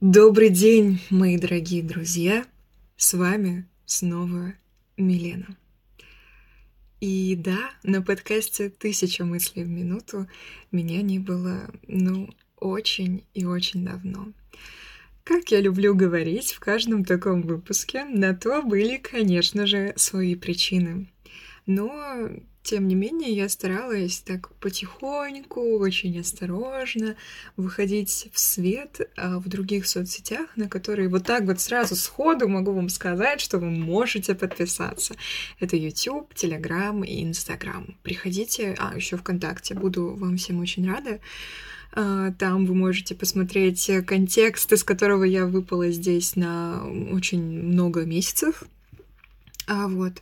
Добрый день, мои дорогие друзья! С вами снова Милена. И да, на подкасте «Тысяча мыслей в минуту» меня не было, ну, очень и очень давно. Как я люблю говорить в каждом таком выпуске, на то были, конечно же, свои причины. Но тем не менее, я старалась так потихоньку, очень осторожно выходить в свет а в других соцсетях, на которые вот так вот сразу сходу могу вам сказать, что вы можете подписаться. Это YouTube, Telegram и Instagram. Приходите, а еще ВКонтакте. Буду вам всем очень рада. А, там вы можете посмотреть контекст, из которого я выпала здесь на очень много месяцев. А, вот.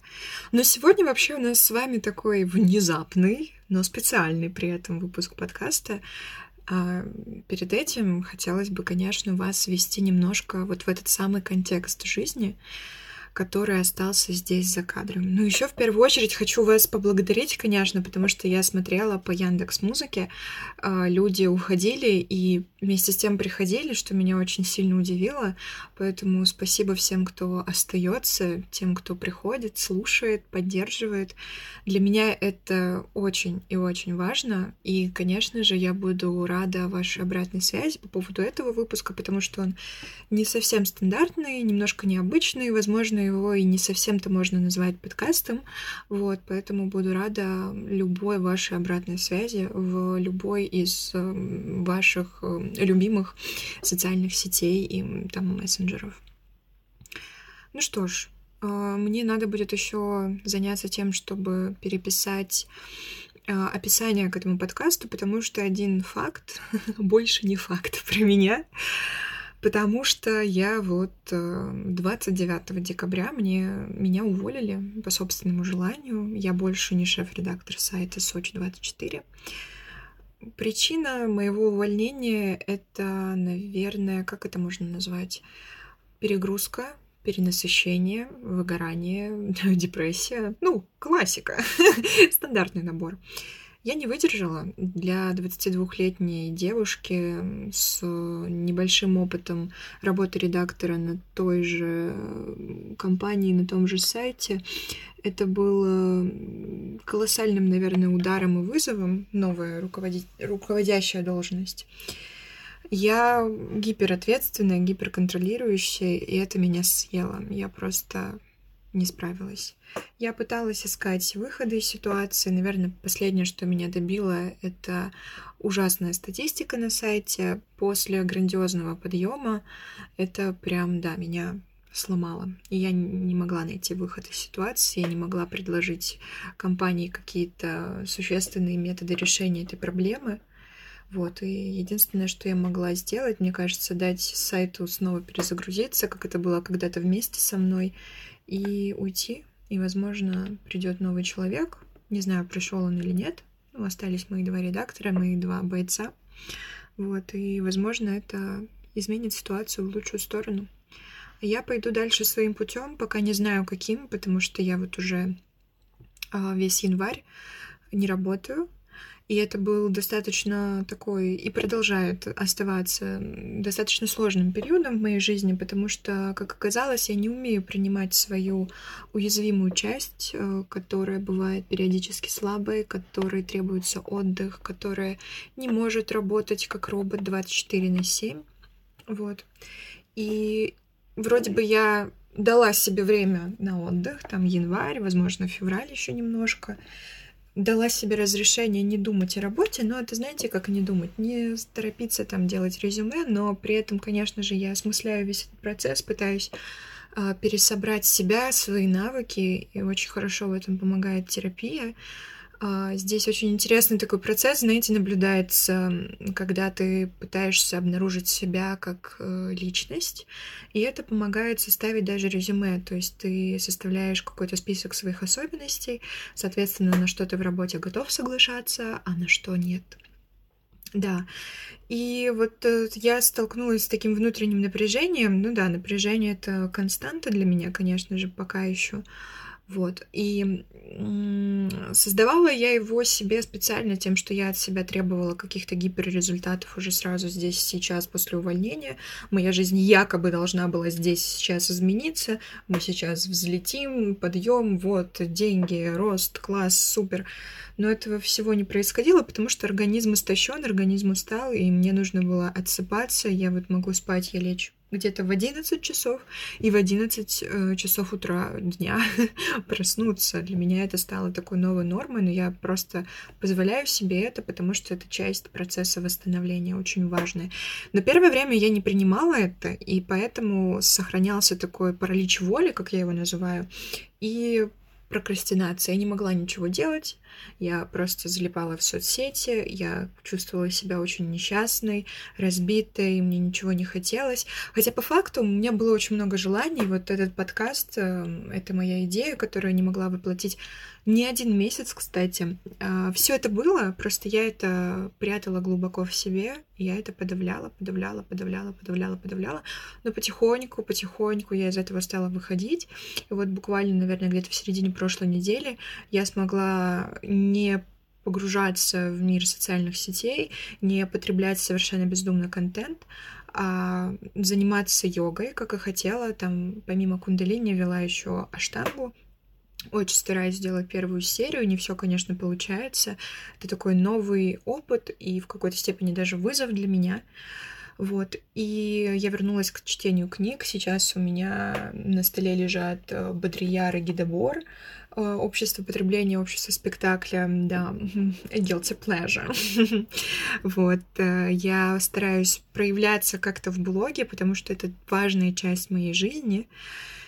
Но сегодня вообще у нас с вами такой внезапный, но специальный при этом выпуск подкаста. А перед этим хотелось бы, конечно, вас ввести немножко вот в этот самый контекст жизни, который остался здесь за кадром. Ну, еще в первую очередь хочу вас поблагодарить, конечно, потому что я смотрела по Яндекс Музыке, а, люди уходили и вместе с тем приходили, что меня очень сильно удивило. Поэтому спасибо всем, кто остается, тем, кто приходит, слушает, поддерживает. Для меня это очень и очень важно. И, конечно же, я буду рада вашей обратной связи по поводу этого выпуска, потому что он не совсем стандартный, немножко необычный, возможно, его и не совсем-то можно назвать подкастом. Вот, поэтому буду рада любой вашей обратной связи в любой из эм, ваших эм, любимых социальных сетей и там мессенджеров. Ну что ж, э, мне надо будет еще заняться тем, чтобы переписать э, описание к этому подкасту, потому что один факт, больше не факт про меня, потому что я вот 29 э, декабря мне, меня уволили по собственному желанию. Я больше не шеф-редактор сайта Сочи24. Причина моего увольнения — это, наверное, как это можно назвать? Перегрузка, перенасыщение, выгорание, депрессия. Ну, классика, стандартный набор. Я не выдержала. Для 22-летней девушки с небольшим опытом работы редактора на той же компании, на том же сайте, это было колоссальным, наверное, ударом и вызовом, новая руководи... руководящая должность. Я гиперответственная, гиперконтролирующая, и это меня съело. Я просто не справилась. Я пыталась искать выходы из ситуации. Наверное, последнее, что меня добило, это ужасная статистика на сайте. После грандиозного подъема это прям, да, меня сломало. И я не могла найти выход из ситуации, я не могла предложить компании какие-то существенные методы решения этой проблемы. Вот, и единственное, что я могла сделать, мне кажется, дать сайту снова перезагрузиться, как это было когда-то вместе со мной, и уйти. И, возможно, придет новый человек. Не знаю, пришел он или нет. Ну, остались мои два редактора, мои два бойца. Вот, и, возможно, это изменит ситуацию в лучшую сторону. Я пойду дальше своим путем, пока не знаю каким, потому что я вот уже а, весь январь не работаю. И это был достаточно такой, и продолжает оставаться достаточно сложным периодом в моей жизни, потому что, как оказалось, я не умею принимать свою уязвимую часть, э, которая бывает периодически слабой, которой требуется отдых, которая не может работать как робот 24 на 7. Вот. И вроде бы я дала себе время на отдых, там январь, возможно, февраль еще немножко, дала себе разрешение не думать о работе, но это, знаете, как не думать, не торопиться там делать резюме, но при этом, конечно же, я осмысляю весь этот процесс, пытаюсь э, пересобрать себя, свои навыки, и очень хорошо в этом помогает терапия. А, здесь очень интересный такой процесс, знаете, наблюдается, когда ты пытаешься обнаружить себя как э, личность, и это помогает составить даже резюме, то есть ты составляешь какой-то список своих особенностей, соответственно, на что ты в работе готов соглашаться, а на что нет. Да, и вот э, я столкнулась с таким внутренним напряжением, ну да, напряжение это константа для меня, конечно же, пока еще, Вот. И создавала я его себе специально тем, что я от себя требовала каких-то гиперрезультатов уже сразу здесь, сейчас, после увольнения. Моя жизнь якобы должна была здесь сейчас измениться. Мы сейчас взлетим, подъем, вот, деньги, рост, класс, супер. Но этого всего не происходило, потому что организм истощен, организм устал, и мне нужно было отсыпаться. Я вот могу спать, я лечу где-то в 11 часов и в 11 э, часов утра дня проснуться. Для меня это стало такой новой нормой, но я просто позволяю себе это, потому что это часть процесса восстановления, очень важная. Но первое время я не принимала это, и поэтому сохранялся такой паралич воли, как я его называю, и прокрастинация. Я не могла ничего делать, я просто залипала в соцсети, я чувствовала себя очень несчастной, разбитой, мне ничего не хотелось. Хотя по факту у меня было очень много желаний. Вот этот подкаст э, — это моя идея, которую я не могла воплотить не один месяц, кстати. А, Все это было, просто я это прятала глубоко в себе, я это подавляла, подавляла, подавляла, подавляла, подавляла. Но потихоньку, потихоньку я из этого стала выходить. И вот буквально, наверное, где-то в середине прошлой недели я смогла не погружаться в мир социальных сетей, не потреблять совершенно бездумный контент, а заниматься йогой, как и хотела. Там помимо кундалини вела еще аштангу, очень стараюсь сделать первую серию. Не все, конечно, получается. Это такой новый опыт и в какой-то степени даже вызов для меня. Вот. И я вернулась к чтению книг. Сейчас у меня на столе лежат э, Бодрияр и Гидобор. Э, общество потребления, общество спектакля, да, guilty pleasure. вот. Э, я стараюсь проявляться как-то в блоге, потому что это важная часть моей жизни.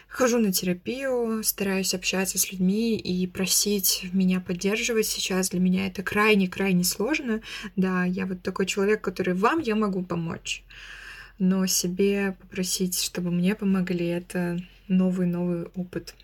Хожу на терапию, стараюсь общаться с людьми и просить меня поддерживать сейчас. Для меня это крайне-крайне сложно. Да, я вот такой человек, который вам я могу помочь. Но себе попросить, чтобы мне помогли, это новый-новый опыт.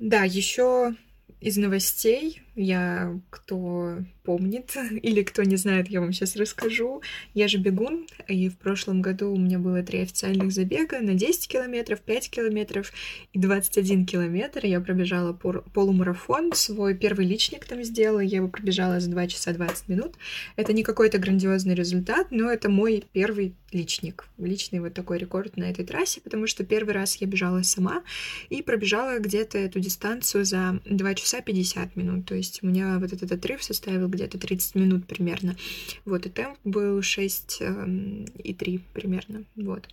Да, еще из новостей я, кто помнит или кто не знает, я вам сейчас расскажу. Я же бегун, и в прошлом году у меня было три официальных забега на 10 километров, 5 километров и 21 километр. Я пробежала полумарафон, свой первый личник там сделала, я его пробежала за 2 часа 20 минут. Это не какой-то грандиозный результат, но это мой первый личник, личный вот такой рекорд на этой трассе, потому что первый раз я бежала сама и пробежала где-то эту дистанцию за 2 часа 50 минут, то есть у меня вот этот отрыв составил где-то 30 минут примерно. Вот, и темп был 6 эм, и 3 примерно, вот.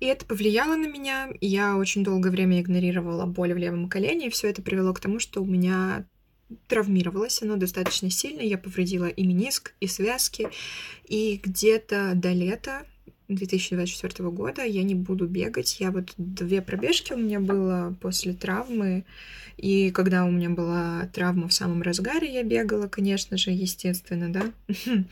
И это повлияло на меня. Я очень долгое время игнорировала боль в левом колене, и все это привело к тому, что у меня травмировалось оно достаточно сильно. Я повредила и мениск, и связки. И где-то до лета 2024 года я не буду бегать. Я вот две пробежки у меня было после травмы. И когда у меня была травма в самом разгаре, я бегала, конечно же, естественно, да.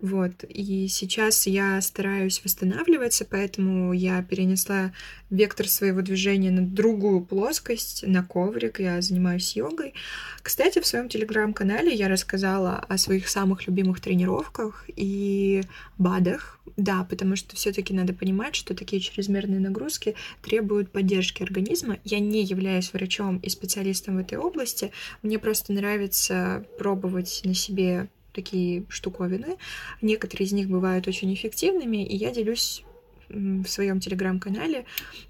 Вот. И сейчас я стараюсь восстанавливаться, поэтому я перенесла вектор своего движения на другую плоскость, на коврик. Я занимаюсь йогой. Кстати, в своем телеграм-канале я рассказала о своих самых любимых тренировках и БАДах. Да, потому что все-таки надо понимать, что такие чрезмерные нагрузки требуют поддержки организма. Я не являюсь врачом и специалистом в этой области. Мне просто нравится пробовать на себе такие штуковины. Некоторые из них бывают очень эффективными, и я делюсь в своем телеграм-канале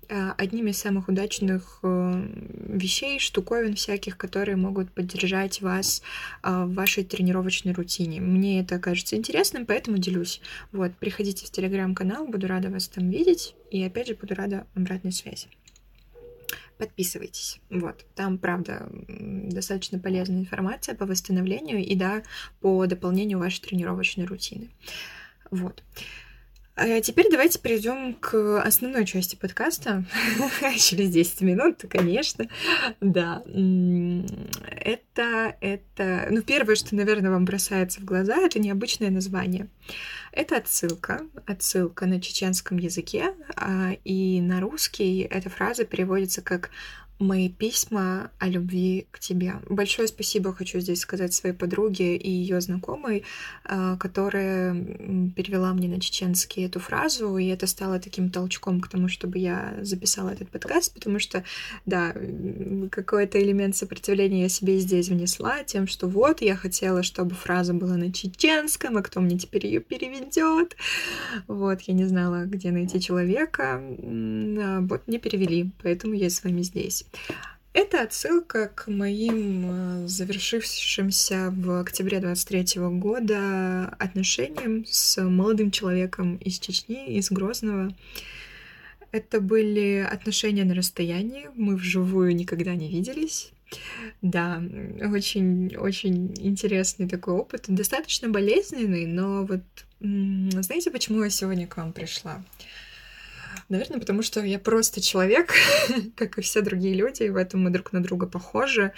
э, одними из самых удачных э, вещей, штуковин всяких, которые могут поддержать вас э, в вашей тренировочной рутине. Мне это кажется интересным, поэтому делюсь. Вот, приходите в телеграм-канал, буду рада вас там видеть, и опять же буду рада обратной связи подписывайтесь. Вот, там, правда, достаточно полезная информация по восстановлению и, да, по дополнению вашей тренировочной рутины. Вот. А теперь давайте перейдем к основной части подкаста. Через 10 минут, конечно. Да. Это, это... Ну, первое, что, наверное, вам бросается в глаза, это необычное название. Это отсылка, отсылка на чеченском языке, а, и на русский эта фраза переводится как мои письма о любви к тебе. Большое спасибо хочу здесь сказать своей подруге и ее знакомой, а, которая перевела мне на чеченский эту фразу, и это стало таким толчком к тому, чтобы я записала этот подкаст, потому что, да, какой-то элемент сопротивления я себе здесь внесла тем, что вот, я хотела, чтобы фраза была на чеченском, а кто мне теперь ее переведет? Вот, я не знала, где найти человека, а вот не перевели, поэтому я с вами здесь. Это отсылка к моим э, завершившимся в октябре 23 года отношениям с молодым человеком из Чечни, из Грозного. Это были отношения на расстоянии, мы вживую никогда не виделись. Да, очень-очень интересный такой опыт, достаточно болезненный, но вот знаете, почему я сегодня к вам пришла? Наверное, потому что я просто человек, как и все другие люди, и в этом мы друг на друга похожи.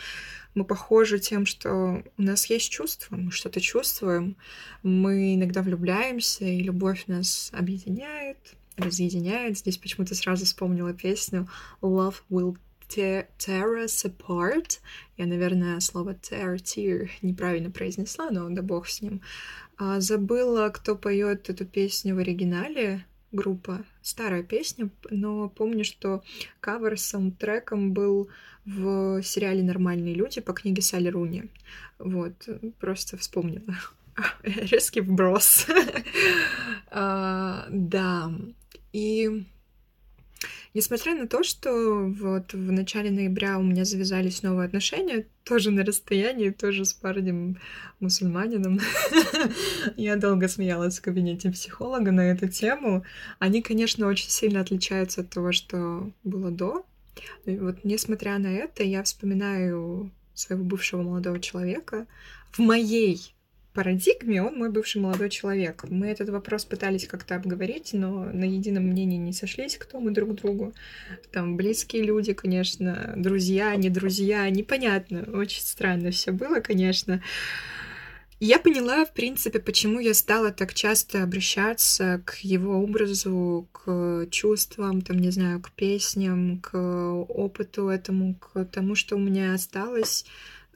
Мы похожи тем, что у нас есть чувства, мы что-то чувствуем, мы иногда влюбляемся, и любовь нас объединяет, разъединяет. Здесь почему-то сразу вспомнила песню Love Will tear us apart. Я, наверное, слово tear, tear неправильно произнесла, но да бог с ним. А, забыла, кто поет эту песню в оригинале группа. Старая песня, но помню, что кавер с саундтреком был в сериале «Нормальные люди» по книге Салли Руни. Вот, просто вспомнила. Резкий вброс. а, да, и Несмотря на то, что вот в начале ноября у меня завязались новые отношения, тоже на расстоянии, тоже с парнем мусульманином. Я долго смеялась в кабинете психолога на эту тему. Они, конечно, очень сильно отличаются от того, что было до. И вот несмотря на это, я вспоминаю своего бывшего молодого человека в моей парадигме он мой бывший молодой человек. Мы этот вопрос пытались как-то обговорить, но на едином мнении не сошлись, кто мы друг другу. Там близкие люди, конечно, друзья, не друзья, непонятно. Очень странно все было, конечно. Я поняла, в принципе, почему я стала так часто обращаться к его образу, к чувствам, там, не знаю, к песням, к опыту этому, к тому, что у меня осталось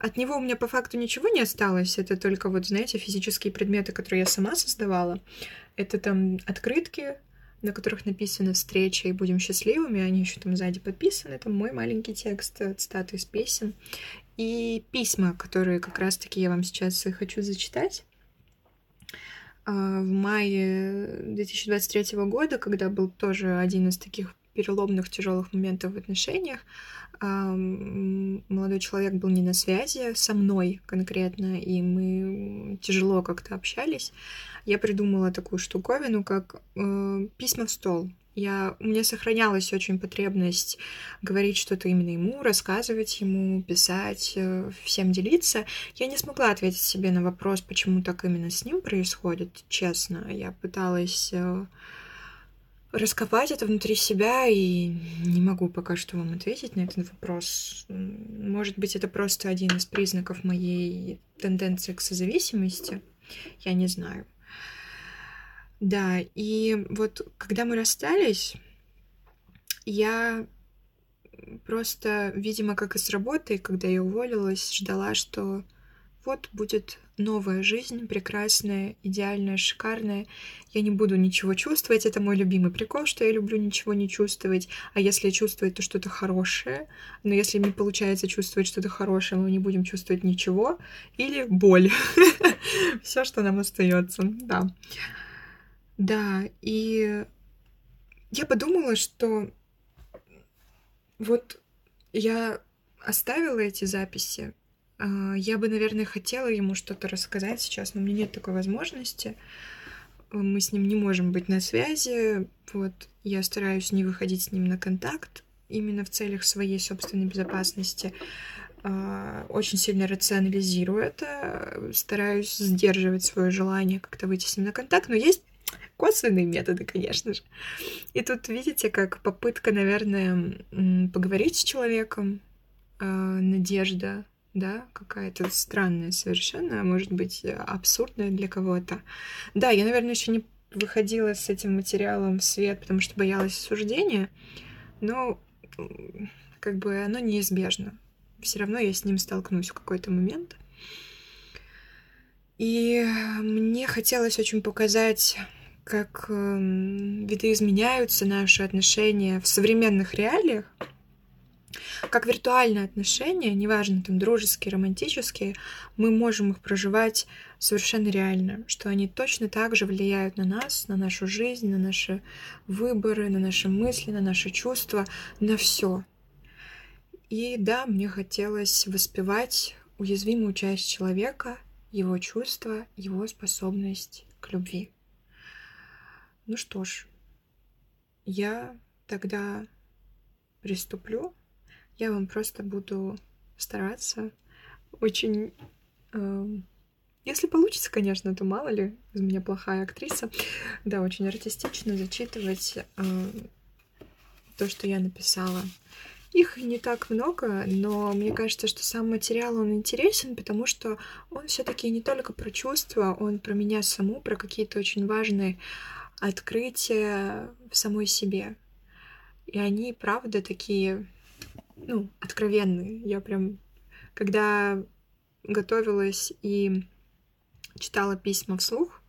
от него у меня по факту ничего не осталось. Это только вот, знаете, физические предметы, которые я сама создавала. Это там открытки, на которых написано «Встреча и будем счастливыми», они еще там сзади подписаны, там мой маленький текст, цитаты из песен, и письма, которые как раз-таки я вам сейчас хочу зачитать. А, в мае 2023 года, когда был тоже один из таких переломных тяжелых моментов в отношениях, молодой человек был не на связи со мной конкретно, и мы тяжело как-то общались. Я придумала такую штуковину, как э, письма в стол. Я, у меня сохранялась очень потребность говорить что-то именно ему, рассказывать ему, писать, э, всем делиться. Я не смогла ответить себе на вопрос, почему так именно с ним происходит, честно. Я пыталась э, раскопать это внутри себя, и не могу пока что вам ответить на этот вопрос. Может быть, это просто один из признаков моей тенденции к созависимости. Я не знаю. Да, и вот когда мы расстались, я просто, видимо, как и с работы, когда я уволилась, ждала, что вот будет новая жизнь, прекрасная, идеальная, шикарная. Я не буду ничего чувствовать. Это мой любимый прикол, что я люблю ничего не чувствовать. А если чувствовать, то что-то хорошее. Но если не получается чувствовать что-то хорошее, мы не будем чувствовать ничего. Или боль. Все, что нам остается. Да. Да, и я подумала, что вот я оставила эти записи, я бы, наверное, хотела ему что-то рассказать сейчас, но мне нет такой возможности. Мы с ним не можем быть на связи. Вот я стараюсь не выходить с ним на контакт именно в целях своей собственной безопасности. А, очень сильно рационализирую это, стараюсь сдерживать свое желание как-то выйти с ним на контакт, но есть косвенные методы, конечно же. И тут видите, как попытка, наверное, поговорить с человеком, а, надежда да, какая-то странная совершенно, а может быть, абсурдная для кого-то. Да, я, наверное, еще не выходила с этим материалом в свет, потому что боялась осуждения, но как бы оно неизбежно. Все равно я с ним столкнусь в какой-то момент. И мне хотелось очень показать, как э, видоизменяются наши отношения в современных реалиях, как виртуальные отношения, неважно, там, дружеские, романтические, мы можем их проживать совершенно реально, что они точно так же влияют на нас, на нашу жизнь, на наши выборы, на наши мысли, на наши чувства, на все. И да, мне хотелось воспевать уязвимую часть человека, его чувства, его способность к любви. Ну что ж, я тогда приступлю я вам просто буду стараться очень... Э, если получится, конечно, то мало ли, из меня плохая актриса. Да, очень артистично зачитывать э, то, что я написала. Их не так много, но мне кажется, что сам материал, он интересен, потому что он все таки не только про чувства, он про меня саму, про какие-то очень важные открытия в самой себе. И они, правда, такие ну, откровенные. Я прям, когда готовилась и читала письма вслух,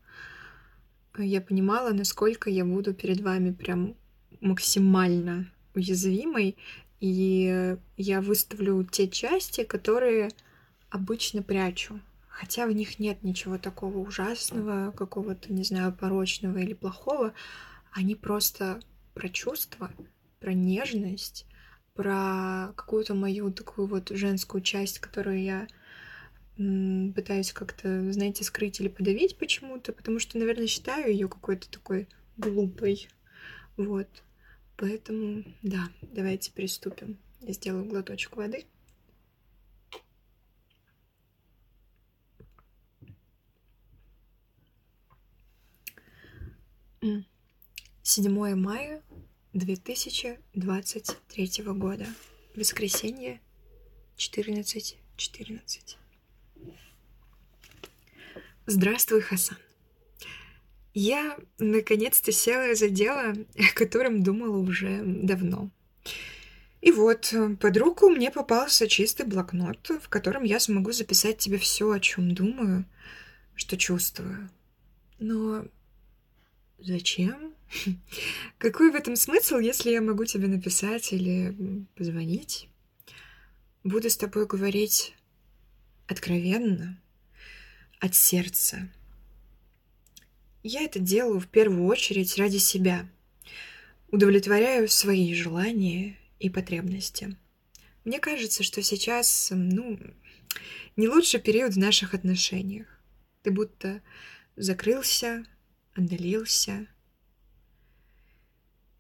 я понимала, насколько я буду перед вами прям максимально уязвимой, и я выставлю те части, которые обычно прячу. Хотя в них нет ничего такого ужасного, какого-то, не знаю, порочного или плохого. Они просто про чувства, про нежность, про какую-то мою такую вот женскую часть, которую я пытаюсь как-то, знаете, скрыть или подавить почему-то, потому что, наверное, считаю ее какой-то такой глупой. Вот. Поэтому, да, давайте приступим. Я сделаю глоточек воды. Седьмое мая 2023 года. Воскресенье 14.14. 14. Здравствуй, Хасан. Я наконец-то села за дело, о котором думала уже давно. И вот, под руку мне попался чистый блокнот, в котором я смогу записать тебе все, о чем думаю, что чувствую. Но зачем? Какой в этом смысл, если я могу тебе написать или позвонить? Буду с тобой говорить откровенно, от сердца. Я это делаю в первую очередь ради себя. Удовлетворяю свои желания и потребности. Мне кажется, что сейчас, ну, не лучший период в наших отношениях. Ты будто закрылся, отдалился,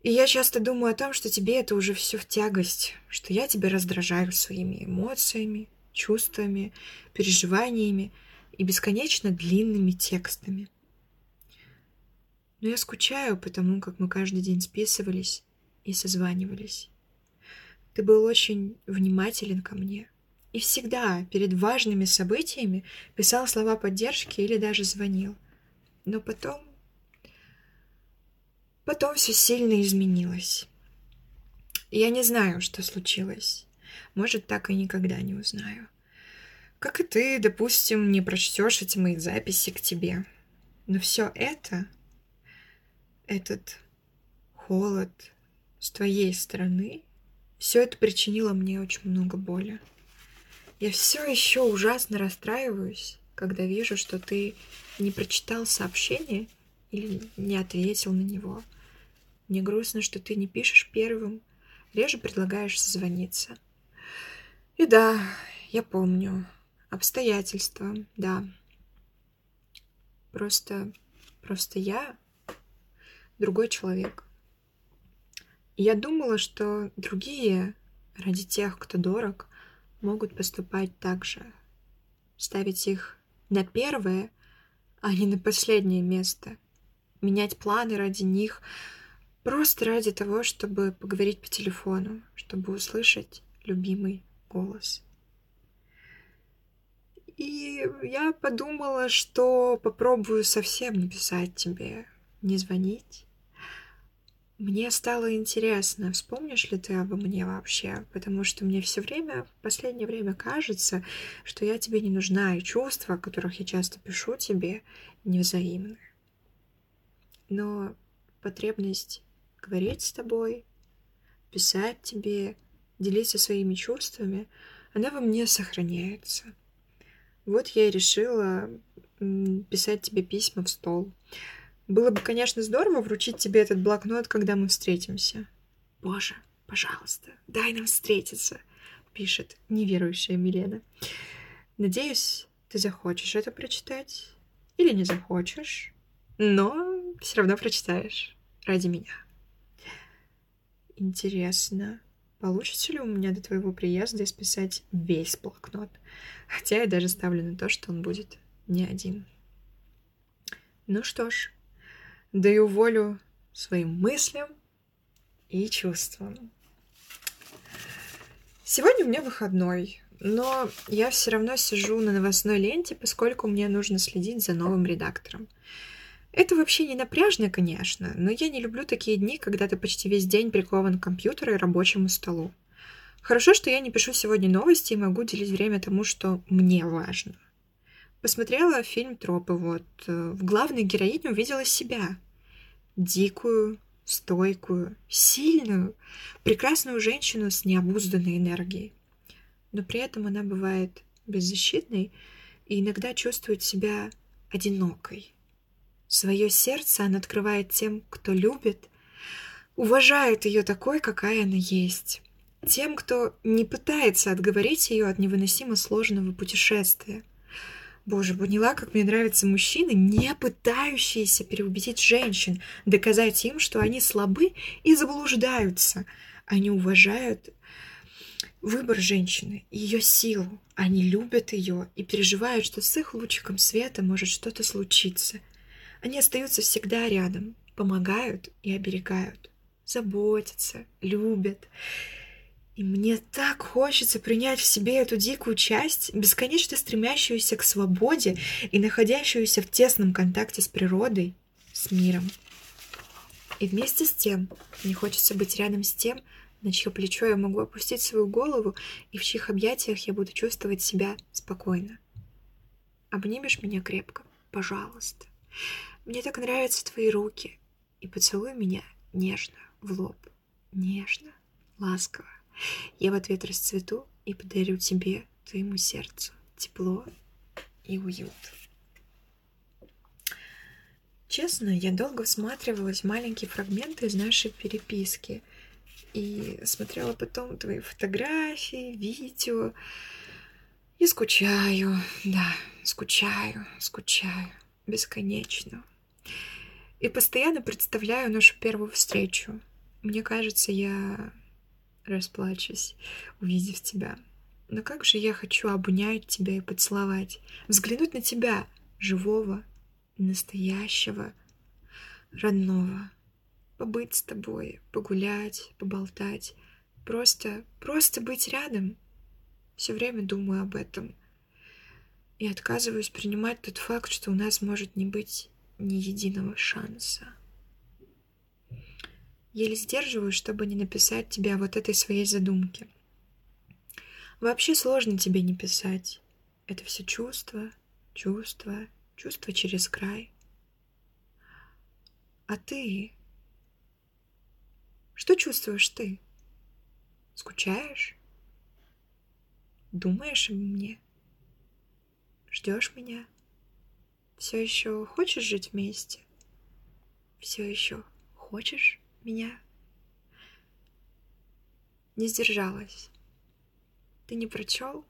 и я часто думаю о том, что тебе это уже все в тягость, что я тебя раздражаю своими эмоциями, чувствами, переживаниями и бесконечно длинными текстами. Но я скучаю потому, как мы каждый день списывались и созванивались. Ты был очень внимателен ко мне и всегда перед важными событиями писал слова поддержки или даже звонил. Но потом Потом все сильно изменилось. Я не знаю, что случилось. Может, так и никогда не узнаю. Как и ты, допустим, не прочтешь эти мои записи к тебе. Но все это, этот холод с твоей стороны, все это причинило мне очень много боли. Я все еще ужасно расстраиваюсь, когда вижу, что ты не прочитал сообщение или не ответил на него. Мне грустно, что ты не пишешь первым, реже предлагаешь созвониться. И да, я помню. Обстоятельства, да. Просто, просто я другой человек. я думала, что другие, ради тех, кто дорог, могут поступать так же. Ставить их на первое, а не на последнее место. Менять планы ради них — Просто ради того, чтобы поговорить по телефону, чтобы услышать любимый голос. И я подумала, что попробую совсем не писать тебе, не звонить. мне стало интересно, вспомнишь ли ты обо мне вообще, потому что мне все время, в последнее время кажется, что я тебе не нужна, и чувства, о которых я часто пишу тебе, невзаимны. Но потребность говорить с тобой, писать тебе, делиться своими чувствами, она во мне сохраняется. Вот я и решила писать тебе письма в стол. Было бы, конечно, здорово вручить тебе этот блокнот, когда мы встретимся. Боже, пожалуйста, дай нам встретиться, пишет неверующая Милена. Надеюсь, ты захочешь это прочитать или не захочешь, но все равно прочитаешь ради меня. Интересно, получится ли у меня до твоего приезда исписать весь блокнот? Хотя я даже ставлю на то, что он будет не один. Ну что ж, даю волю своим мыслям и чувствам. Сегодня у меня выходной, но я все равно сижу на новостной ленте, поскольку мне нужно следить за новым редактором. Это вообще не напряжно, конечно, но я не люблю такие дни, когда ты почти весь день прикован к компьютеру и рабочему столу. Хорошо, что я не пишу сегодня новости и могу делить время тому, что мне важно. Посмотрела фильм «Тропы», вот. Э, в главной героине увидела себя дикую, стойкую, сильную, прекрасную женщину с необузданной энергией. Но при этом она бывает беззащитной и иногда чувствует себя одинокой. Свое сердце она открывает тем, кто любит, уважает ее такой, какая она есть. Тем, кто не пытается отговорить ее от невыносимо сложного путешествия – Боже, поняла, как мне нравятся мужчины, не пытающиеся переубедить женщин, доказать им, что они слабы и заблуждаются. Они уважают выбор женщины, ее силу. Они любят ее и переживают, что с их лучиком света может что-то случиться. Они остаются всегда рядом, помогают и оберегают, заботятся, любят. И мне так хочется принять в себе эту дикую часть, бесконечно стремящуюся к свободе и находящуюся в тесном контакте с природой, с миром. И вместе с тем мне хочется быть рядом с тем, на чье плечо я могу опустить свою голову и в чьих объятиях я буду чувствовать себя спокойно. Обнимешь меня крепко, пожалуйста. Мне так нравятся твои руки. И поцелуй меня нежно в лоб. Нежно, ласково. Я в ответ расцвету и подарю тебе, твоему сердцу, тепло и уют. Честно, я долго всматривалась в маленькие фрагменты из нашей переписки и смотрела потом твои фотографии, видео. И скучаю, да, скучаю, скучаю, бесконечно. И постоянно представляю нашу первую встречу. Мне кажется, я расплачусь, увидев тебя. Но как же я хочу обнять тебя и поцеловать, взглянуть на тебя, живого, настоящего, родного, побыть с тобой, погулять, поболтать, просто, просто быть рядом. Все время думаю об этом и отказываюсь принимать тот факт, что у нас может не быть ни единого шанса. Еле сдерживаю, чтобы не написать тебе о вот этой своей задумке. Вообще сложно тебе не писать. Это все чувства, чувства, чувства через край. А ты? Что чувствуешь ты? Скучаешь? Думаешь обо мне? Ждешь меня? Все еще хочешь жить вместе? Все еще хочешь? меня. Не сдержалась. Ты не прочел?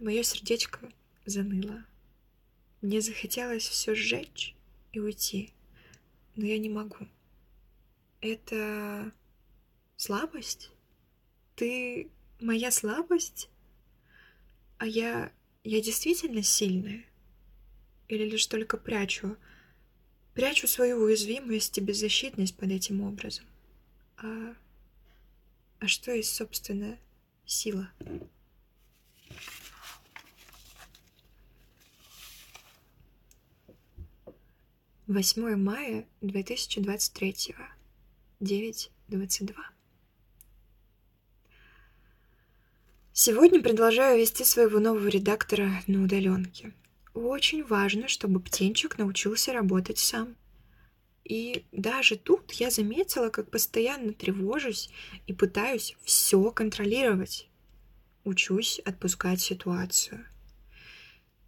Мое сердечко заныло. Мне захотелось все сжечь и уйти, но я не могу. Это слабость? Ты моя слабость? А я... я действительно сильная? Или лишь только прячу Прячу свою уязвимость и беззащитность под этим образом. А, а что есть, собственно, сила? Восьмое мая 2023 922. Сегодня продолжаю вести своего нового редактора на удаленке. Очень важно, чтобы птенчик научился работать сам. И даже тут я заметила, как постоянно тревожусь и пытаюсь все контролировать. Учусь отпускать ситуацию.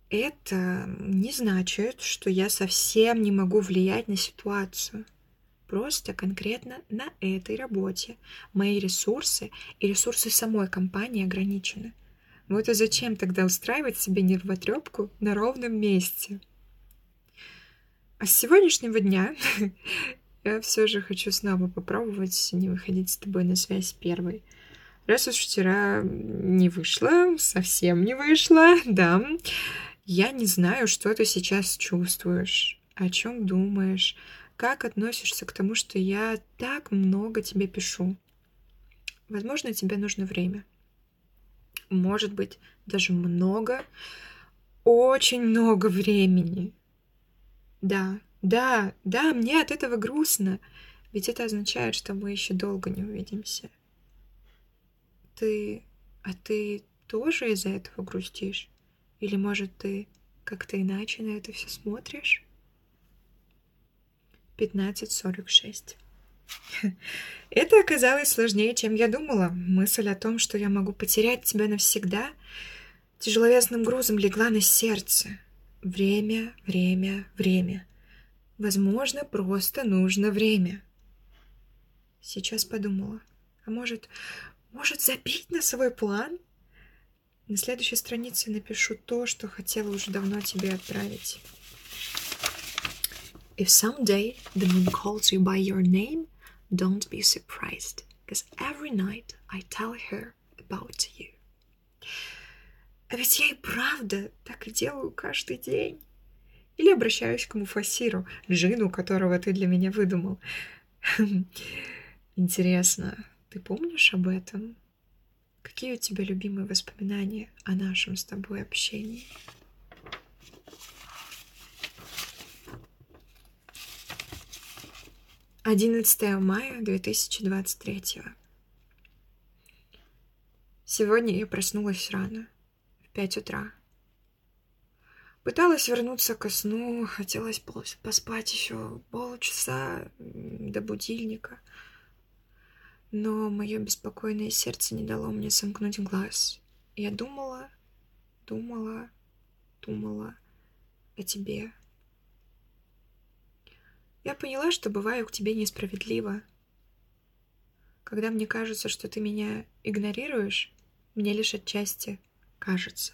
Это не значит, что я совсем не могу влиять на ситуацию. Просто конкретно на этой работе мои ресурсы и ресурсы самой компании ограничены. Вот и зачем тогда устраивать себе нервотрепку на ровном месте? А с сегодняшнего дня я все же хочу снова попробовать не выходить с тобой на связь первой. Раз уж вчера не вышло, совсем не вышло, да, я не знаю, что ты сейчас чувствуешь, о чем думаешь, как относишься к тому, что я так много тебе пишу. Возможно, тебе нужно время может быть даже много, очень много времени. Да, да, да, мне от этого грустно, ведь это означает, что мы еще долго не увидимся. Ты, а ты тоже из-за этого грустишь? Или, может, ты как-то иначе на это все смотришь? 15.46 это оказалось сложнее, чем я думала. Мысль о том, что я могу потерять тебя навсегда, тяжеловесным грузом легла на сердце. Время, время, время. Возможно, просто нужно время. Сейчас подумала. А может, может забить на свой план? На следующей странице напишу то, что хотела уже давно тебе отправить. If someday the moon calls you by your name, Don't be surprised, because every night I tell her about you. А ведь я и правда так и делаю каждый день. Или обращаюсь к Муфасиру, джину, которого ты для меня выдумал. Интересно, ты помнишь об этом? Какие у тебя любимые воспоминания о нашем с тобой общении? 11 мая 2023. Сегодня я проснулась рано, в 5 утра. Пыталась вернуться ко сну, хотелось поспать еще полчаса до будильника. Но мое беспокойное сердце не дало мне сомкнуть глаз. Я думала, думала, думала о тебе, я поняла, что бываю к тебе несправедливо. Когда мне кажется, что ты меня игнорируешь, мне лишь отчасти кажется.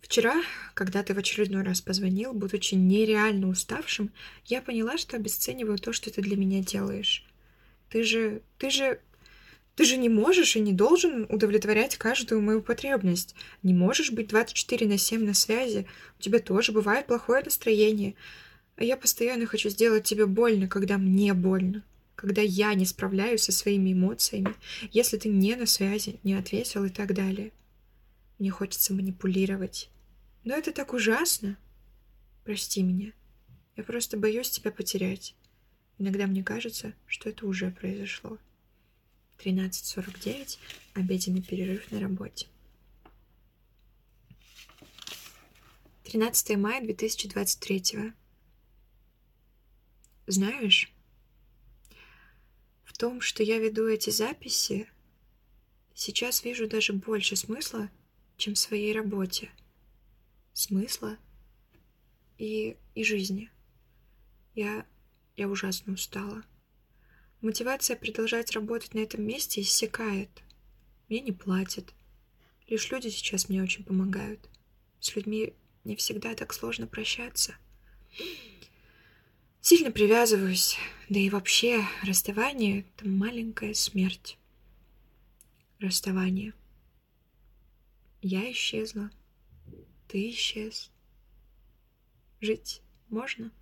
Вчера, когда ты в очередной раз позвонил, будучи нереально уставшим, я поняла, что обесцениваю то, что ты для меня делаешь. Ты же... ты же... Ты же не можешь и не должен удовлетворять каждую мою потребность. Не можешь быть 24 на 7 на связи. У тебя тоже бывает плохое настроение. А я постоянно хочу сделать тебе больно, когда мне больно. Когда я не справляюсь со своими эмоциями, если ты не на связи, не ответил и так далее. Мне хочется манипулировать. Но это так ужасно. Прости меня. Я просто боюсь тебя потерять. Иногда мне кажется, что это уже произошло. 13.49. Обеденный перерыв на работе. 13 мая 2023. Знаешь, в том, что я веду эти записи, сейчас вижу даже больше смысла, чем в своей работе. Смысла и, и жизни. Я, я ужасно устала. Мотивация продолжать работать на этом месте иссякает. Мне не платят. Лишь люди сейчас мне очень помогают. С людьми не всегда так сложно прощаться. Сильно привязываюсь, да и вообще расставание — это маленькая смерть. Расставание. Я исчезла, ты исчез. Жить можно?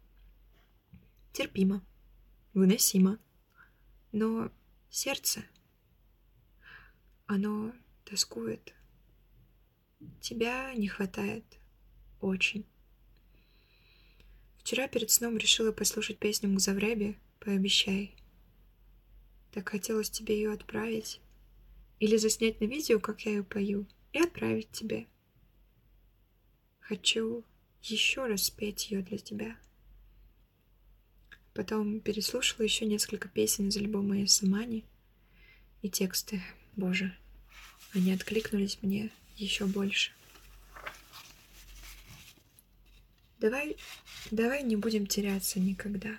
Терпимо, выносимо. Но сердце, оно тоскует. Тебя не хватает очень. Вчера перед сном решила послушать песню Музавреби Пообещай. Так хотелось тебе ее отправить. Или заснять на видео, как я ее пою, и отправить тебе. Хочу еще раз спеть ее для тебя. Потом переслушала еще несколько песен из альбома Ясамани, и тексты, боже, они откликнулись мне еще больше. Давай, давай не будем теряться никогда.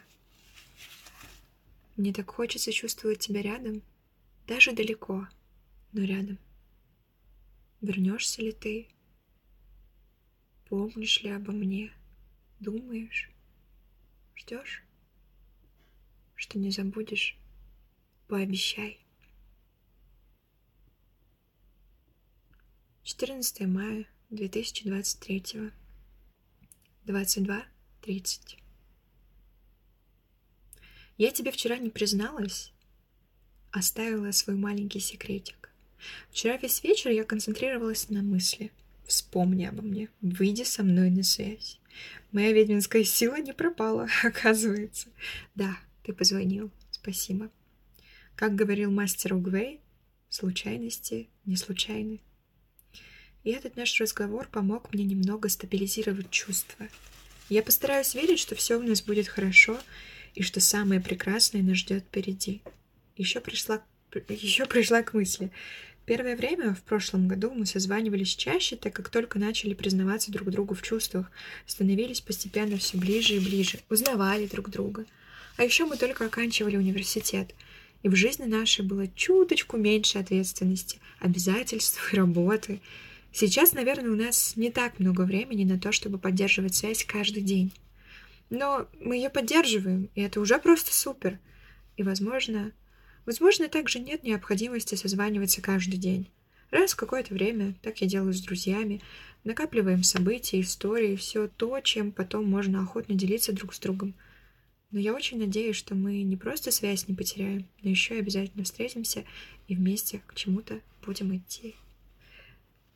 Мне так хочется чувствовать тебя рядом, даже далеко, но рядом. Вернешься ли ты? Помнишь ли обо мне? Думаешь? Ждешь? Что не забудешь? Пообещай. 14 мая 2023 22.30 Я тебе вчера не призналась, оставила свой маленький секретик. Вчера весь вечер я концентрировалась на мысли. Вспомни обо мне, выйди со мной на связь. Моя ведьминская сила не пропала, оказывается. Да, ты позвонил, спасибо. Как говорил мастер Угвей, случайности не случайны. И этот наш разговор помог мне немного стабилизировать чувства. Я постараюсь верить, что все у нас будет хорошо, и что самое прекрасное нас ждет впереди. Еще пришла, еще пришла к мысли. Первое время, в прошлом году, мы созванивались чаще, так как только начали признаваться друг другу в чувствах, становились постепенно все ближе и ближе, узнавали друг друга. А еще мы только оканчивали университет, и в жизни нашей было чуточку меньше ответственности, обязательств и работы — Сейчас, наверное, у нас не так много времени на то, чтобы поддерживать связь каждый день. Но мы ее поддерживаем, и это уже просто супер. И, возможно, возможно, также нет необходимости созваниваться каждый день. Раз в какое-то время, так я делаю с друзьями, накапливаем события, истории, все то, чем потом можно охотно делиться друг с другом. Но я очень надеюсь, что мы не просто связь не потеряем, но еще и обязательно встретимся и вместе к чему-то будем идти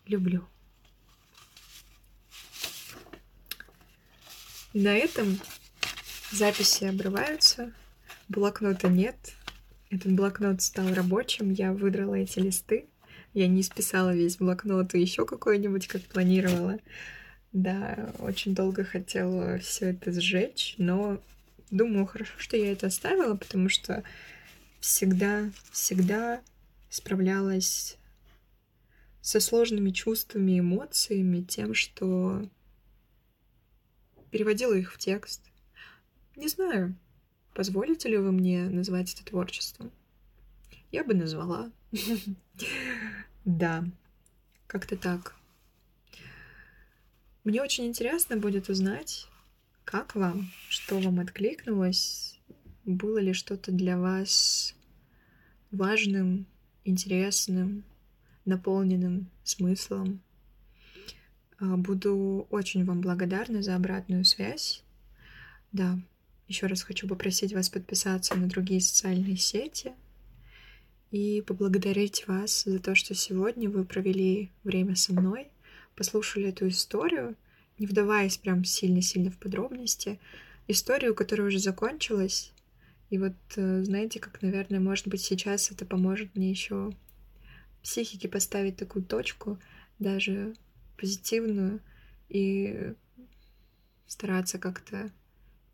люблю. На этом записи обрываются, блокнота нет. Этот блокнот стал рабочим, я выдрала эти листы. Я не списала весь блокнот и еще какой-нибудь, как планировала. Да, очень долго хотела все это сжечь, но думаю, хорошо, что я это оставила, потому что всегда, всегда справлялась со сложными чувствами, эмоциями, тем, что переводила их в текст. Не знаю, позволите ли вы мне назвать это творчеством. Я бы назвала. Да, как-то так. Мне очень интересно будет узнать, как вам, что вам откликнулось, было ли что-то для вас важным, интересным, наполненным смыслом. А, буду очень вам благодарна за обратную связь. Да, еще раз хочу попросить вас подписаться на другие социальные сети и поблагодарить вас за то, что сегодня вы провели время со мной, послушали эту историю, не вдаваясь прям сильно-сильно в подробности, историю, которая уже закончилась. И вот, э, знаете, как, наверное, может быть, сейчас это поможет мне еще психике поставить такую точку, даже позитивную, и стараться как-то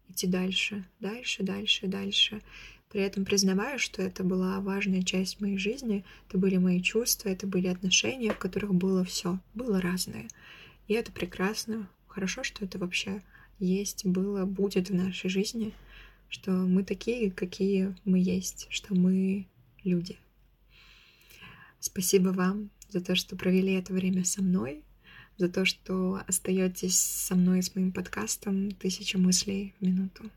идти дальше, дальше, дальше, дальше. При этом признавая, что это была важная часть моей жизни, это были мои чувства, это были отношения, в которых было все, было разное. И это прекрасно. Хорошо, что это вообще есть, было, будет в нашей жизни, что мы такие, какие мы есть, что мы люди. Спасибо вам за то, что провели это время со мной, за то, что остаетесь со мной с моим подкастом «Тысяча мыслей в минуту».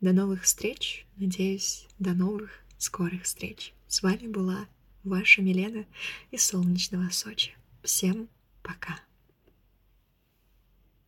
До новых встреч, надеюсь, до новых скорых встреч. С вами была ваша Милена из солнечного Сочи. Всем пока!